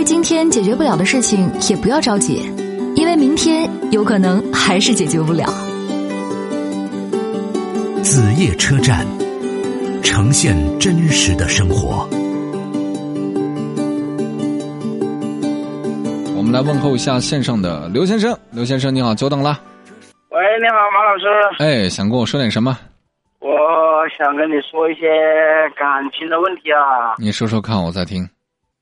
对今天解决不了的事情也不要着急，因为明天有可能还是解决不了。子夜车站，呈现真实的生活。我们来问候一下线上的刘先生。刘先生，你好，久等了。喂，你好，马老师。哎，想跟我说点什么？我想跟你说一些感情的问题啊。你说说看，我在听。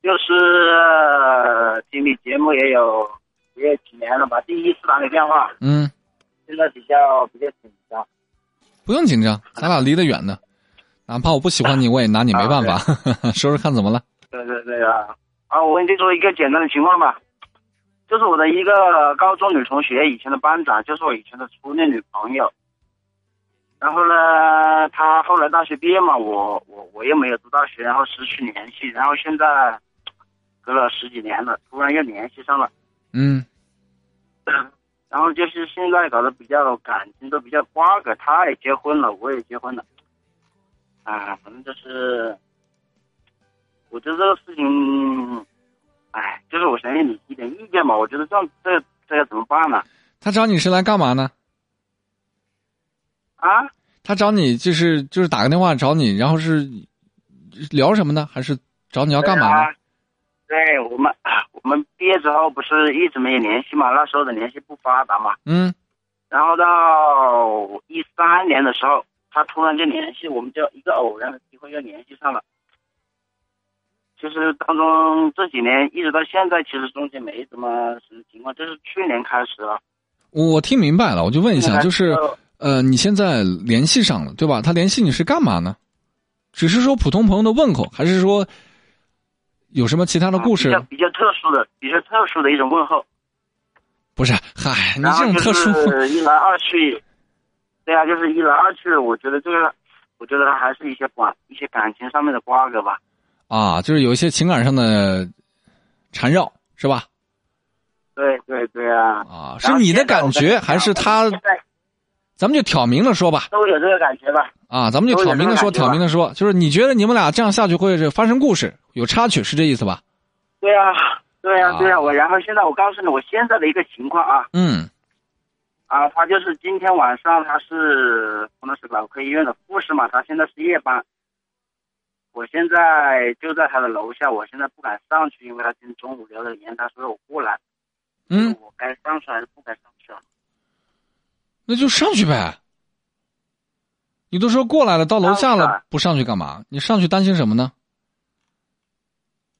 就是呃听你节目也有也有几年了吧，第一次打你电话，嗯，现在比较比较紧张。不用紧张，咱俩离得远呢。哪怕我不喜欢你，我也拿你没办法。说说看怎么了？对对对啊！啊，我跟你说一个简单的情况吧，就是我的一个高中女同学，以前的班长，就是我以前的初恋女朋友。然后呢，她后来大学毕业嘛，我我我又没有读大学，然后失去联系，然后现在隔了十几年了，突然又联系上了。嗯，然后就是现在搞得比较感情都比较瓜葛，他也结婚了，我也结婚了，啊，反正就是，我觉得这个事情，哎，就是我想给你提点意见嘛，我觉得这样这这要怎么办呢？他找你是来干嘛呢？啊，他找你就是就是打个电话找你，然后是聊什么呢？还是找你要干嘛呢？啊？对我们，我们毕业之后不是一直没有联系嘛，那时候的联系不发达嘛，嗯然后到一三年的时候，他突然就联系，我们就一个偶然的机会又联系上了。其实当中这几年一直到现在，其实中间没什么什么情况，就是去年开始了。我听明白了，我就问一下，就是呃，你现在联系上了，对吧？他联系你是干嘛呢？只是说普通朋友的问候，还是说有什么其他的故事？啊比较比较特殊的、比较特殊的一种问候。不是，嗨，你这种特殊，是一来二去，对啊，就是一来二去，我觉得这个，我觉得还是一些关一些感情上面的瓜葛吧。啊，就是有一些情感上的缠绕，是吧？对对对啊！啊，是你的感觉，还是他？咱们就挑明了说吧。都有这个感觉吧？啊，咱们就挑明了说，挑明了说，就是你觉得你们俩这样下去会是发生故事，有插曲，是这意思吧？对啊，对啊，啊对啊！我然后现在我告诉你我现在的一个情况啊嗯啊，他就是今天晚上他是可能是脑科医院的护士嘛，他现在是夜班。我现在就在他的楼下，我现在不敢上去，因为他今天中午留了言，他说我过来，嗯，我该上去还是不该上去啊？那就上去呗。你都说过来了，到楼下了，不上去干嘛？你上去担心什么呢？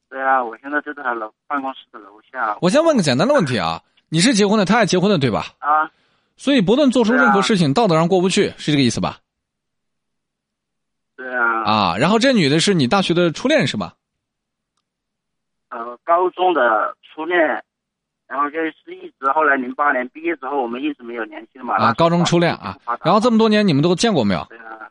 对啊，我现在就在他楼办公室的楼下。我先问个简单的问题啊，你是结婚的，他也结婚的，对吧？啊，所以不论做出任何事情，道德上过不去，是这个意思吧？对啊，啊，然后这女的是你大学的初恋是吧？呃，高中的初恋，然后就是一直后来零八年毕业之后，我们一直没有联系了嘛。啊，高中初恋啊，然后这么多年你们都见过没有？对啊，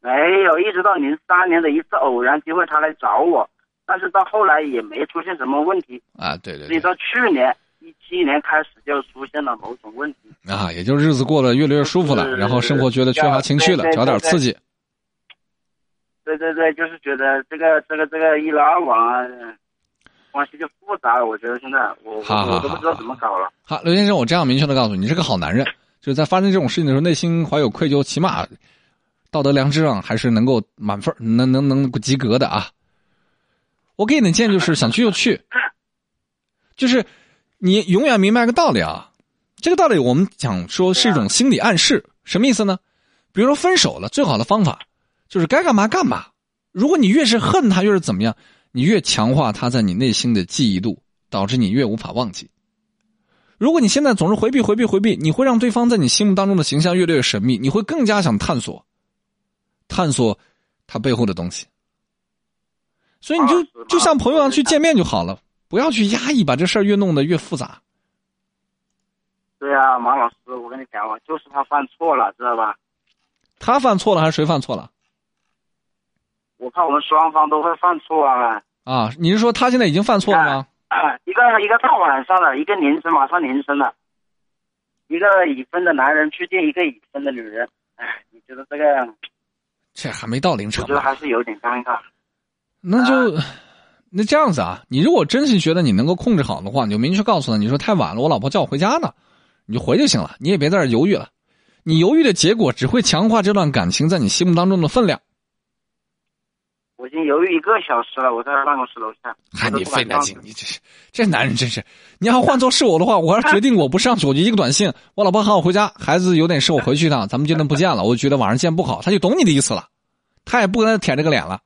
没有，一直到零三年的一次偶然机会，他来找我，但是到后来也没出现什么问题，啊，对对对，所以到去年一七年开始就出现了某种问题。啊，也就日子过得越来越舒服了，是然后生活觉得缺乏情趣了，找点刺激。对对对，就是觉得这个这个这个一来二往啊，关系就复杂了。我觉得现在我我都不知道怎么搞了。好，刘先生，我这样明确的告诉你，你是个好男人，就是在发生这种事情的时候，内心怀有愧疚，起码道德良知上还是能够满分，能能能及格的啊。我给你的建议就是想去就去，就是你永远明白个道理啊。这个道理我们讲说是一种心理暗示，什么意思呢？比如说分手了，最好的方法就是该干嘛干嘛。如果你越是恨他，越是怎么样，你越强化他在你内心的记忆度，导致你越无法忘记。如果你现在总是回避、回避、回避，你会让对方在你心目当中的形象越来越神秘，你会更加想探索，探索他背后的东西。所以你就就像朋友一样去见面就好了，不要去压抑，把这事儿越弄得越复杂。对啊，马老师，我跟你讲啊，就是他犯错了，知道吧？他犯错了还是谁犯错了？我怕我们双方都会犯错啊。啊，你是说他现在已经犯错了吗？啊，一个一个大晚上的，一个凌晨马上凌晨了，一个已婚的男人去见一个已婚的女人，哎，你觉得这个？这还没到凌晨我觉得？还是有点尴尬。那就那这样子啊，你如果真心觉得你能够控制好的话，你就明确告诉他，你说太晚了，我老婆叫我回家呢，你就回就行了，你也别在这犹豫了。你犹豫的结果只会强化这段感情在你心目当中的分量。我已经犹豫一个小时了，我在办公室楼下。还你费那劲，你这是这男人真是。你要换做是我的话，我要决定我不上去，我就一个短信，我老婆喊我回家，孩子有点事，我回去一趟，咱们就能不见了。我觉得晚上见不好，他就懂你的意思了，他也不跟他舔这个脸了，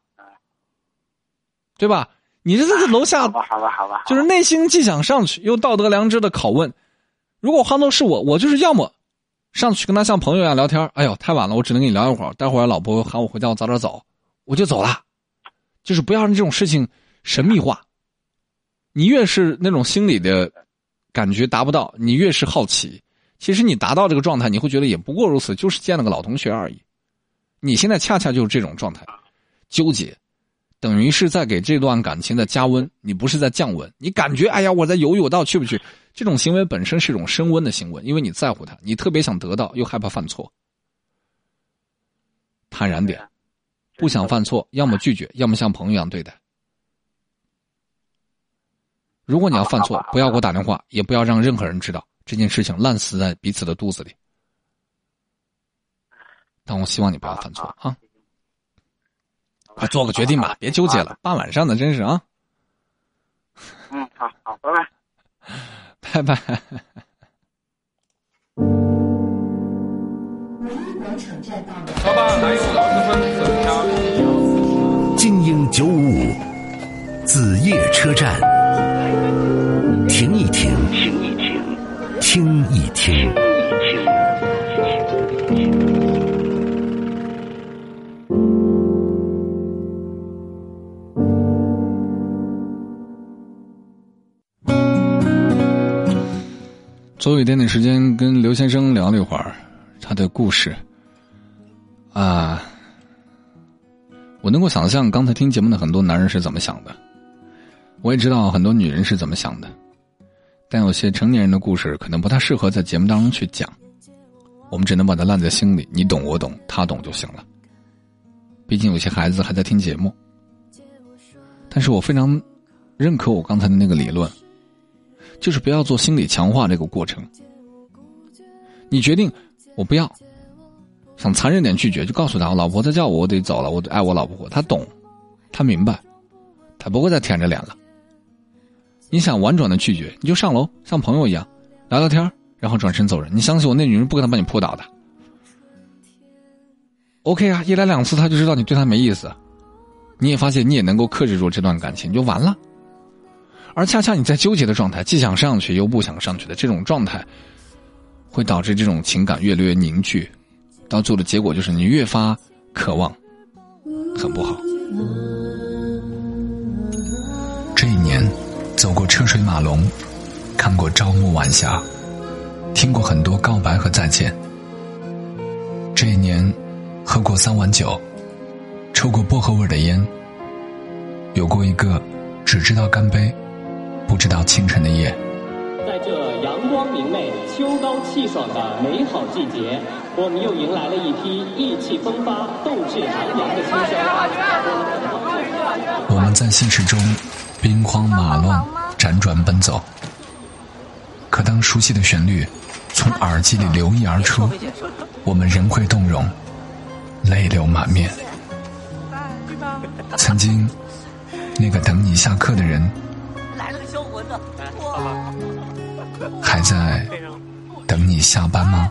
对吧？你这是楼下，好吧，好吧，好吧，就是内心既想上去，又道德良知的拷问。如果换做是我，我就是要么上去跟他像朋友一样聊天，哎呦，太晚了，我只能跟你聊一会儿，待会儿老婆喊我回家，我早点走，我就走了。就是不要让这种事情神秘化。你越是那种心理的感觉达不到，你越是好奇。其实你达到这个状态，你会觉得也不过如此，就是见了个老同学而已。你现在恰恰就是这种状态，纠结，等于是在给这段感情的加温，你不是在降温。你感觉哎呀，我在犹豫，我到底去不去？这种行为本身是一种升温的行为，因为你在乎他，你特别想得到，又害怕犯错，坦然点。不想犯错，要么拒绝，要么像朋友一样对待。如果你要犯错，不要给我打电话，也不要让任何人知道这件事情，烂死在彼此的肚子里。但我希望你不要犯错啊！快做个决定吧，别纠结了，大晚上的真是啊！嗯，好好，拜拜，拜拜。老板，还有老师粉整条。精英九五五，子夜车站，停一停，停一停，听一听。最后一点点时间，跟刘先生聊了一会儿他的故事。啊，我能够想象刚才听节目的很多男人是怎么想的，我也知道很多女人是怎么想的，但有些成年人的故事可能不太适合在节目当中去讲，我们只能把它烂在心里，你懂我懂，他懂就行了。毕竟有些孩子还在听节目，但是我非常认可我刚才的那个理论。就是不要做心理强化这个过程。你决定我不要，想残忍点拒绝，就告诉他，我老婆在叫我，我得走了，我得爱我老婆，他懂，他明白，他不会再舔着脸了。你想婉转的拒绝，你就上楼，像朋友一样聊聊天，然后转身走人。你相信我，那女人不可能把你扑倒的。OK 啊，一来两次，他就知道你对他没意思，你也发现你也能够克制住这段感情，就完了。而恰恰你在纠结的状态，既想上去又不想上去的这种状态，会导致这种情感越来越凝聚，到最后的结果就是你越发渴望，很不好。这一年，走过车水马龙，看过朝暮晚霞，听过很多告白和再见。这一年，喝过三碗酒，抽过薄荷味的烟，有过一个只知道干杯。不知道清晨的夜，在这阳光明媚、秋高气爽的美好季节，我们又迎来了一批意气风发、斗志昂扬的新生。我们在现实中兵荒马乱、辗转奔走，可当熟悉的旋律从耳机里流溢而出，我们仍会动容，泪流满面。曾经，那个等你下课的人。还在等你下班吗？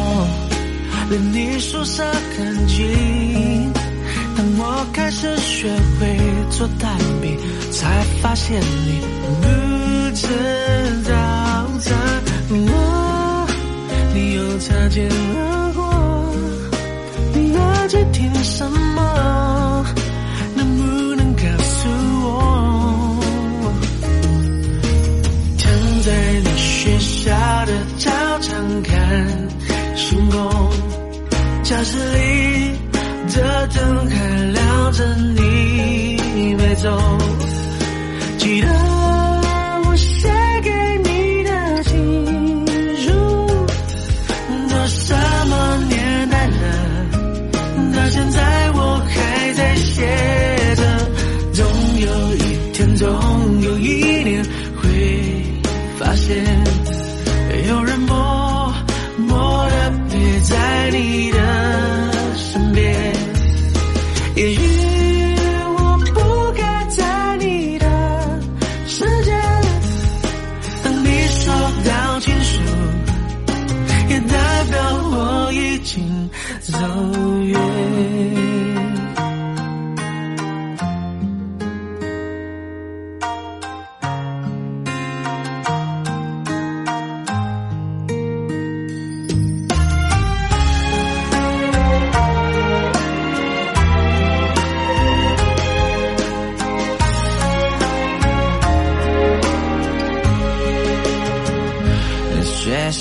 离你宿舍很近。当我开始学会做蛋饼，才发现你不吃早餐。我，你又擦肩而过，那几天什么？能不能告诉我？躺在你学校的操场看星空，教室里的灯还亮着，你没走。记得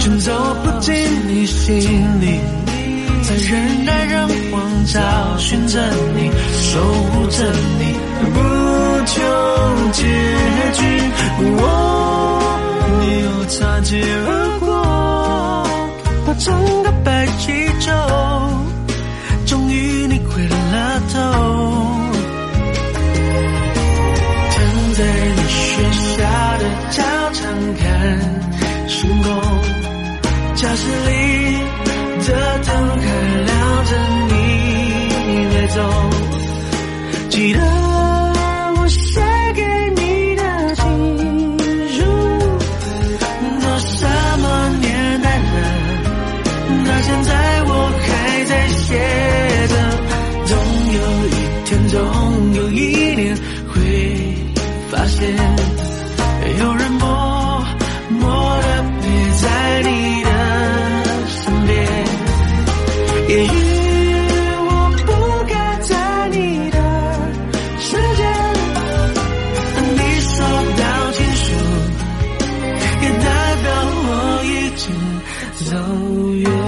却走不进你心里，在人来人往找寻着你，守护着你，不求结局。我，你又擦肩而过，我整个白气球，终于你回了头。站在你学校的操场看星空。教室里的灯还亮着，你没走。记得我写给你的情书，都什么年代了，到现在我还在写着。总有一天，总有一年会发现，走远。